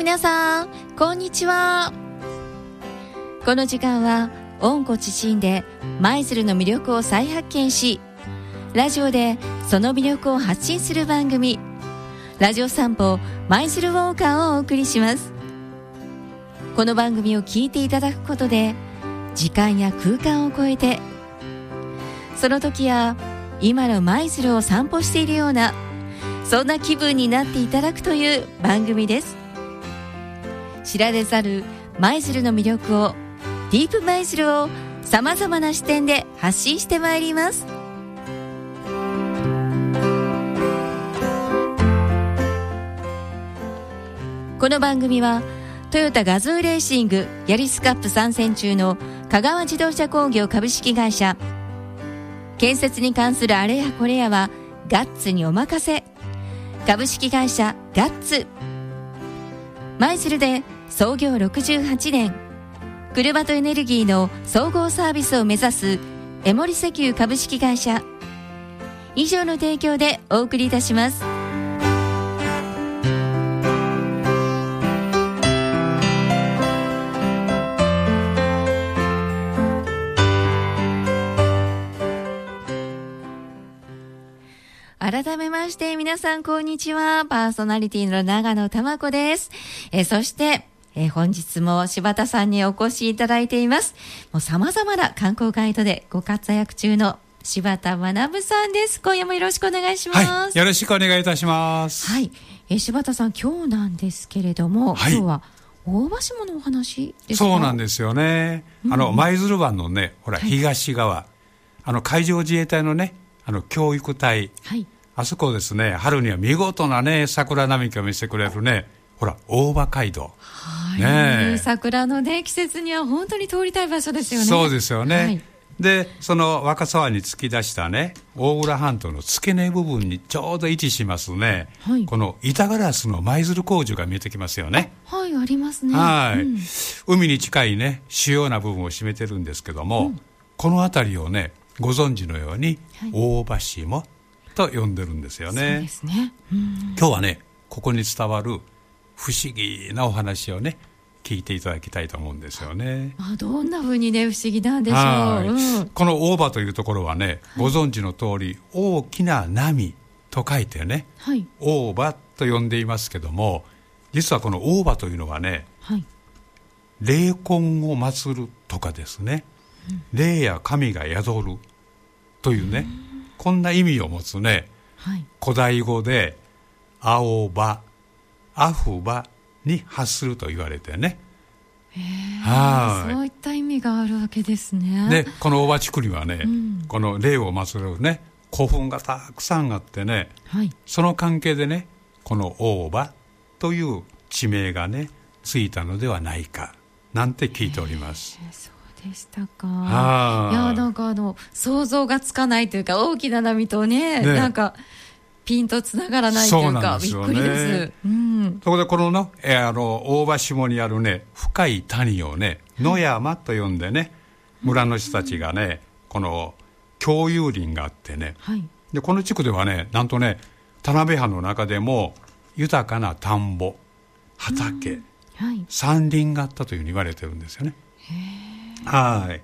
皆さんこんにちは。この時間は温故知新で舞鶴の魅力を再発見しラジオでその魅力を発信する番組ラジオ散歩舞鶴ウォーカーをお送りします。この番組を聞いていただくことで時間や空間を超えてその時や今の舞鶴を散歩しているようなそんな気分になっていただくという番組です。知られざる舞鶴の魅力をディープ舞鶴をさまざまな視点で発信してまいります。この番組はトヨタガズーレーシングヤリスカップ参戦中の香川自動車工業株式会社。建設に関するあれやこれやはガッツにお任せ。株式会社ガッツ。舞鶴で創業68年。車とエネルギーの総合サービスを目指す江森石油株式会社。以上の提供でお送りいたします。改めまして皆さんこんにちは。パーソナリティの長野玉子です。えそしてえ本日も柴田さんにお越しいただいています。もう様々な観光ガイドでご活躍中の柴田学さんです。今夜もよろしくお願いします、はい、よろしくお願いいたします。はい。え柴田さん今日なんですけれども、はい、今日は大橋ものお話そうなんですよね、うん、あの舞鶴湾のねほら、東側。あの海上自衛隊のねあの教育隊、はい、あそこですね春には見事なね桜並木を見せてくれるねほら大場街道、はい、ね、桜のね季節には本当に通りたい場所ですよね。そうですよね、はい、でその若沢に突き出したね大浦半島の付け根部分にちょうど位置しますね、はい、この板ガラスの舞鶴工場が見えてきますよね。はいありますね。はい、うん、海に近いね主要な部分を占めてるんですけども、うん、この辺りをねご存知のように、大場下と呼んでるんですよね。ね今日はねここに伝わる不思議なお話をね聞いていただきたいと思うんですよね。あどんなふうにね不思議なんでしょう。うん、この大場というところはね、ご存知の通り大きな波と書いてね、はい、大場と呼んでいますけども実はこの大場というのはね、はい、霊魂を祀るとかですね、うん、霊や神が宿るというね、こんな意味を持つね、はい、古代語で「青葉」「アフバ」に発すると言われてね。はい、そういった意味があるわけですね。でこの大葉地区にはね、うん、この霊を祀るね古墳がたくさんあってね、はい、その関係でねこの大葉という地名がねついたのではないかなんて聞いております。でしたか？い。やなんかあの想像がつかないというか大きな波とね、ね、なんかピンとつながらないというか、ね、びっくりです。うん、そこでこのの、えー、あの大場下にあるね深い谷をね野山と呼んでね、村の人たちがねこの共有林があってね、はい、でこの地区ではねなんとね田辺藩の中でも豊かな田んぼ畑、はい、山林があったというふうに言われてるんですよね。はい。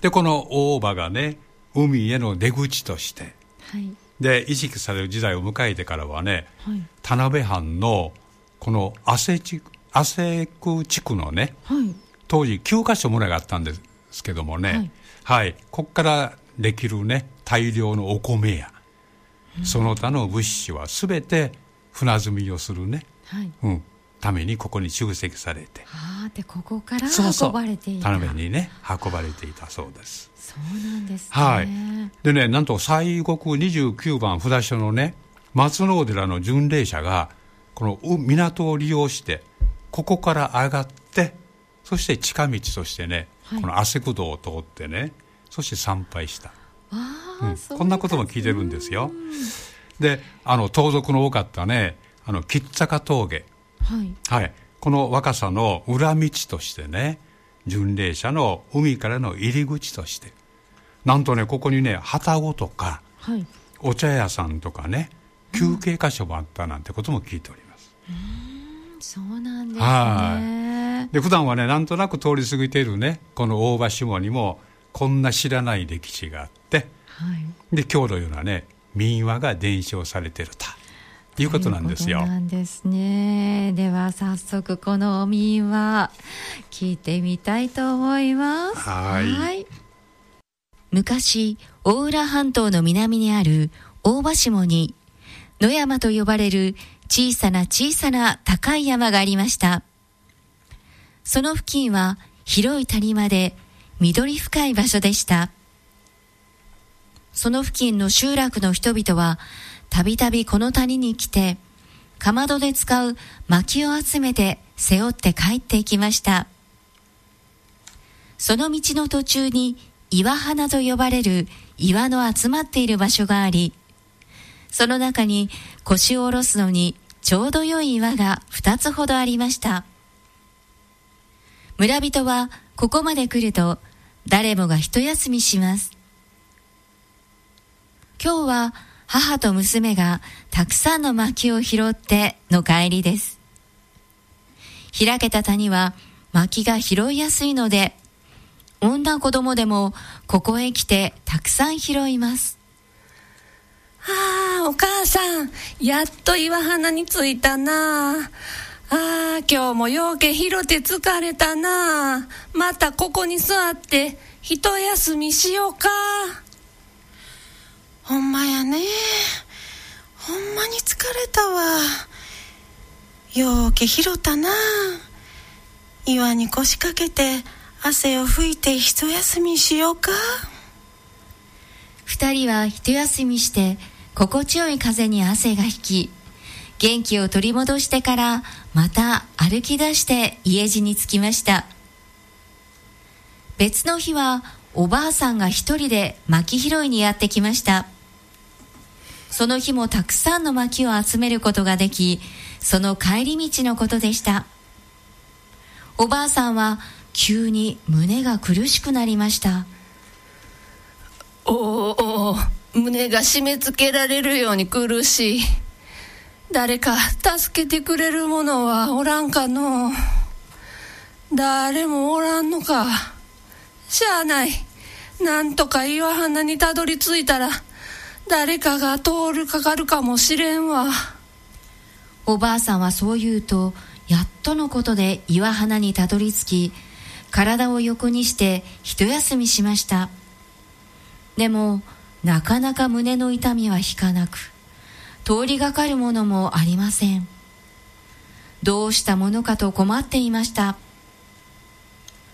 でこの大場がね海への出口として、はい、で意識される時代を迎えてからはね、はい、田辺藩のこの汗地汗区地区のね、はい、当時9か所村があったんですけどもね、はい、はい、ここからできるね大量のお米や、うん、その他の物資は全て船積みをするね、はい。うん、ためにここに集積されて。あでここから運ばれていた。田辺にね運ばれていたそうです。そうなんですね、はい、でねなんと西国29番札所のね松野寺の巡礼者がこの港を利用してここから上がってそして近道としてね、はい、この汗久道を通ってねそして参拝した。あ、うん、こんなことも聞いてるんですよ。であの盗賊の多かったねあの吉坂峠はい、はい、この若さの裏道としてね巡礼者の海からの入り口としてなんとねここにね旅籠とか、はい、お茶屋さんとかね休憩箇所もあったなんてことも聞いております。そうなんですね。はい。で普段はねなんとなく通り過ぎているねこの大場下にもこんな知らない歴史があって、はい、で今日のようなね民話が伝承されてるということなんですよ。なんですね。では早速この民話聞いてみたいと思います。はい昔大浦半島の南にある大場下に野山と呼ばれる小さな小さな高い山がありました。その付近は広い谷間で緑深い場所でした。その付近の集落の人々はたびたびこの谷に来てかまどで使う薪を集めて背負って帰っていきました。その道の途中に岩花と呼ばれる岩の集まっている場所があり、その中に腰を下ろすのにちょうど良い岩が二つほどありました。村人はここまで来ると誰もが一休みします。今日は母と娘がたくさんの薪を拾っての帰りです。開けた谷は薪が拾いやすいので女子供でもここへ来てたくさん拾います。ああ、お母さん、やっと岩花に着いたな。ああ、今日もようけ拾って疲れたな。またここに座って一休みしようか。ほんまやね。ほんまに疲れたわ。ようけ拾ったな。岩に腰掛けて汗を拭いて一休みしようか二人は一休みして心地よい風に汗が引き元気を取り戻してからまた歩き出して家路に着きました別の日はおばあさんが一人で薪拾いにやってきましたその日もたくさんの薪を集めることができその帰り道のことでした。おばあさんは急に胸が苦しくなりました。おお胸が締め付けられるように苦しい。誰か助けてくれる者はおらんかの。誰もおらんのか。しゃあない。なんとか岩花にたどり着いたら誰かが通るかかるかもしれんわ。おばあさんはそう言うとやっとのことで岩花にたどり着き体を横にして一休みしました。でもなかなか胸の痛みは引かなく通りがかるものもありません。どうしたものかと困っていました。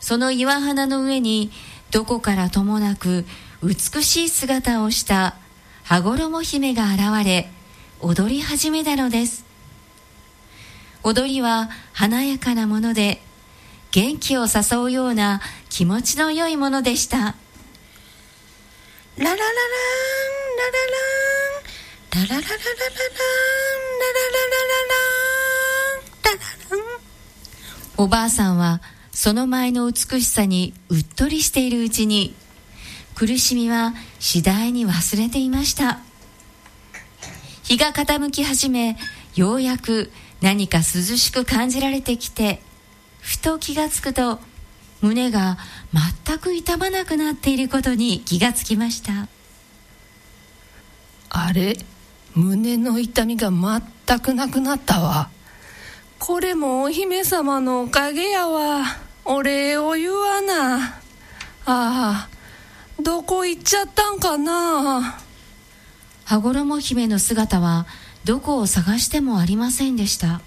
その岩花の上にどこからともなく美しい姿をした羽衣姫が現れ踊り始めたのです。踊りは華やかなもので元気を誘うような気持ちの良いものでした。ラララランララランララララララランラララララランラララン。おばあさんはその前の美しさにうっとりしているうちに苦しみは次第に忘れていました。日が傾き始めようやく何か涼しく感じられてきてふと気がつくと胸が全く痛まなくなっていることに気がつきました。あれ？胸の痛みが全くなくなったわ。これもお姫様のおかげやわ。お礼を言わな。ああ。こ行っちゃったんかな？羽衣姫の姿はどこを探してもありませんでした。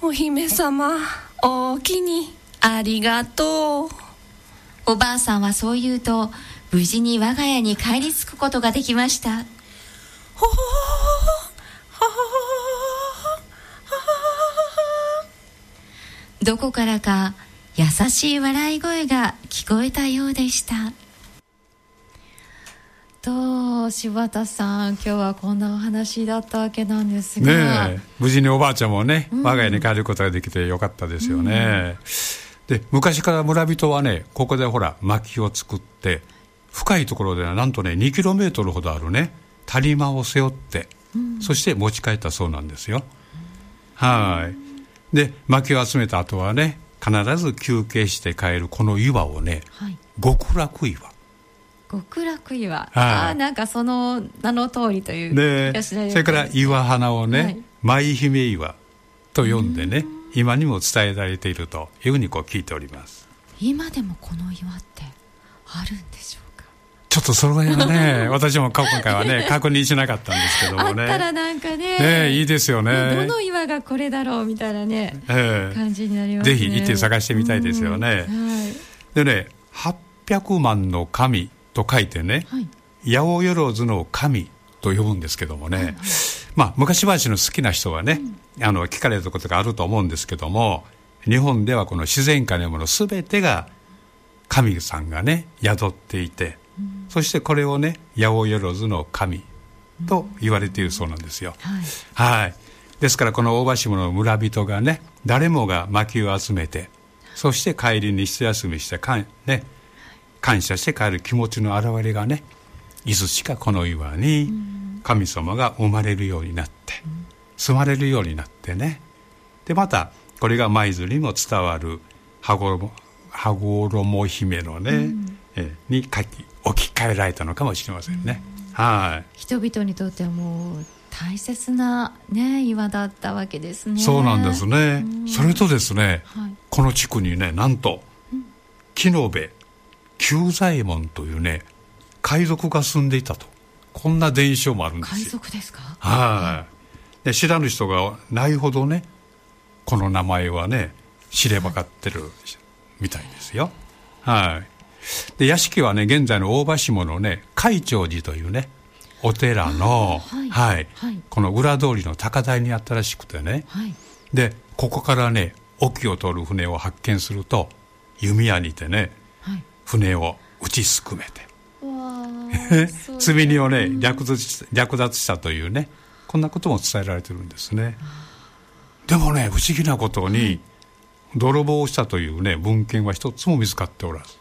お姫様おおきにありがとう。おばあさんはそう言うと無事に我が家に帰り着くことができました。ほほほほほどこからか優しい笑い声が聞こえたようでした。と柴田さん今日はこんなお話だったわけなんですが、ね、無事におばあちゃんもね、我が家に帰ることができてよかったですよね、うん、で昔から村人はねここでほら薪を作って深いところではなんとね2キロメートルほどあるね谷間を背負って、うん、そして持ち帰ったそうなんですよ、はい。で薪を集めた後はね必ず休憩して帰るこの岩をね、はい、極楽岩。極楽岩、はい、ああなんかその名の通りというでそれから岩花をね、はい、舞姫岩と呼んでね今にも伝えられているというふうにこう聞いております。今でもこの岩ってあるんでしょうか？ちょっとその辺はね 私も今回はね確認しなかったんですけどもね。あったらなんかね。ねいいですよね。どの岩がこれだろうみたいなね、えー、感じになりますね。ぜひ行って探してみたいですよね、はい、でね800万の神と書いてね、はい、八百万の神と呼ぶんですけどもね、はいはい、まあ昔話の好きな人はね、うん、あの聞かれたことがあると思うんですけども日本ではこの自然界のもの全てが神さんがね宿っていて、うん、そしてこれをね八百万の神と言われているそうなんですよ、うん、はい、はい、ですからこの大場下の村人がね誰もが薪を集めてそして帰りに一休みしてかん、ね、感謝して帰る気持ちの表れがねいつしかこの岩に神様が生まれるようになって、住まれるようになってね。でまたこれが舞鶴にも伝わる羽衣羽衣姫のね、うん、えに書き置き換えられたのかもしれませんね、うん、はい。人々にとってはもう大切な、ね、岩だったわけですね。そうなんですね、うん、それとですね、はい、この地区にねなんと木の部久左衛門というね海賊が住んでいたと。こんな伝承もあるんです海賊ですか？はい。で知らぬ人がないほどねこの名前はね知ればかってるみたいですよ。はいで屋敷はね現在の大場下のね海長寺というねお寺の、はい、はいはい、この裏通りの高台にあったらしくてね、はい、でここからね沖を通る船を発見すると弓矢にてね、船を打ちすくめて。積み荷をね略奪略奪したというねこんなことも伝えられてるんですね。でもね不思議なことに、泥棒したというね文献は一つも見つかっておらず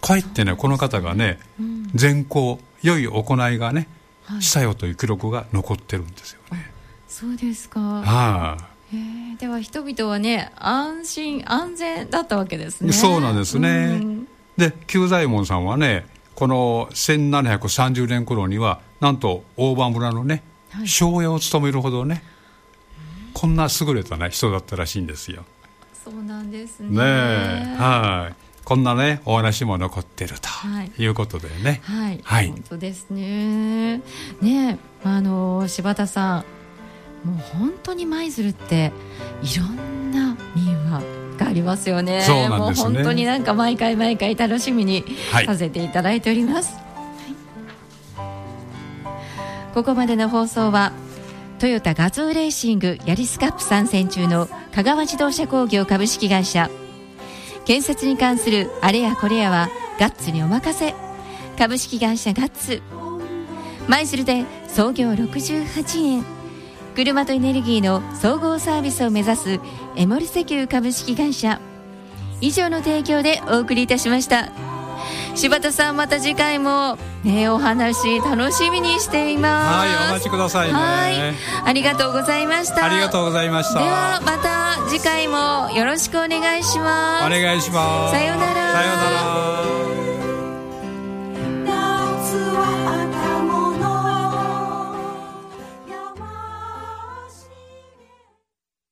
かえってねこの方がね、うん、善行良い行いがね、はい、したよという記録が残ってるんですよね。そうですか。はあえでは人々はね安心安全だったわけですね。そうなんですね、うん、で久左衛門さんはねこの1730年頃にはなんと大場村のね、はい、庄屋を務めるほどね、こんな優れた、ね、人だったらしいんですよ。そうなんですね。ねはい。こんなねお話も残ってるということでね。はい。はい。本当ですね。ねあの柴田さん、もう本当に舞鶴っていろんな民話がありますよね。そうなんですね。もう本当になんか毎回毎回楽しみにさせていただいております。はい、ここまでの放送はトヨタ画像レーシングヤリスカップ参戦中の香川自動車工業株式会社建設に関するあれやこれやはガッツにお任せ。株式会社ガッツ。舞鶴で創業68年。車とエネルギーの総合サービスを目指すエモリ石油株式会社。以上の提供でお送りいたしました。柴田さんまた次回もねお話楽しみにしています。はいお待ちくださいね。はい。ありがとうございました。ありがとうございました。ではまた次回もよろしくお願いします。お願いします。さようなら。さようなら